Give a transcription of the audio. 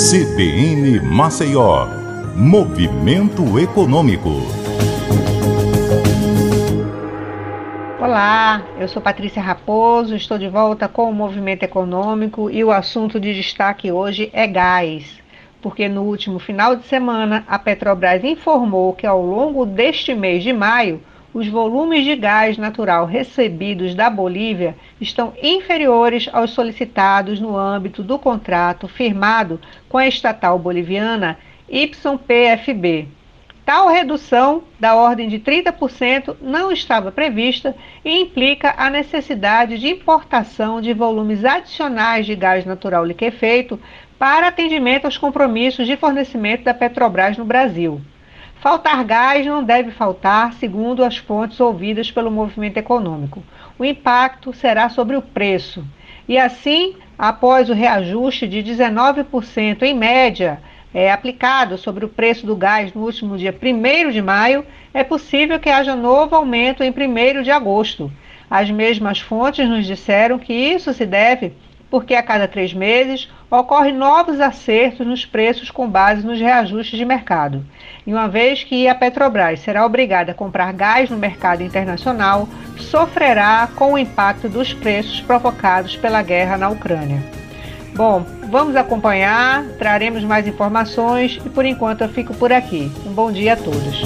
CBN Maceió, Movimento Econômico. Olá, eu sou Patrícia Raposo, estou de volta com o Movimento Econômico e o assunto de destaque hoje é gás. Porque no último final de semana a Petrobras informou que ao longo deste mês de maio os volumes de gás natural recebidos da Bolívia estão inferiores aos solicitados no âmbito do contrato firmado com a estatal boliviana YPFB. Tal redução, da ordem de 30%, não estava prevista e implica a necessidade de importação de volumes adicionais de gás natural liquefeito para atendimento aos compromissos de fornecimento da Petrobras no Brasil. Faltar gás não deve faltar, segundo as fontes ouvidas pelo movimento econômico. O impacto será sobre o preço. E assim, após o reajuste de 19% em média é, aplicado sobre o preço do gás no último dia 1 de maio, é possível que haja novo aumento em 1 de agosto. As mesmas fontes nos disseram que isso se deve porque a cada três meses ocorrem novos acertos nos preços com base nos reajustes de mercado. E uma vez que a Petrobras será obrigada a comprar gás no mercado internacional, sofrerá com o impacto dos preços provocados pela guerra na Ucrânia. Bom, vamos acompanhar, traremos mais informações e por enquanto eu fico por aqui. Um bom dia a todos.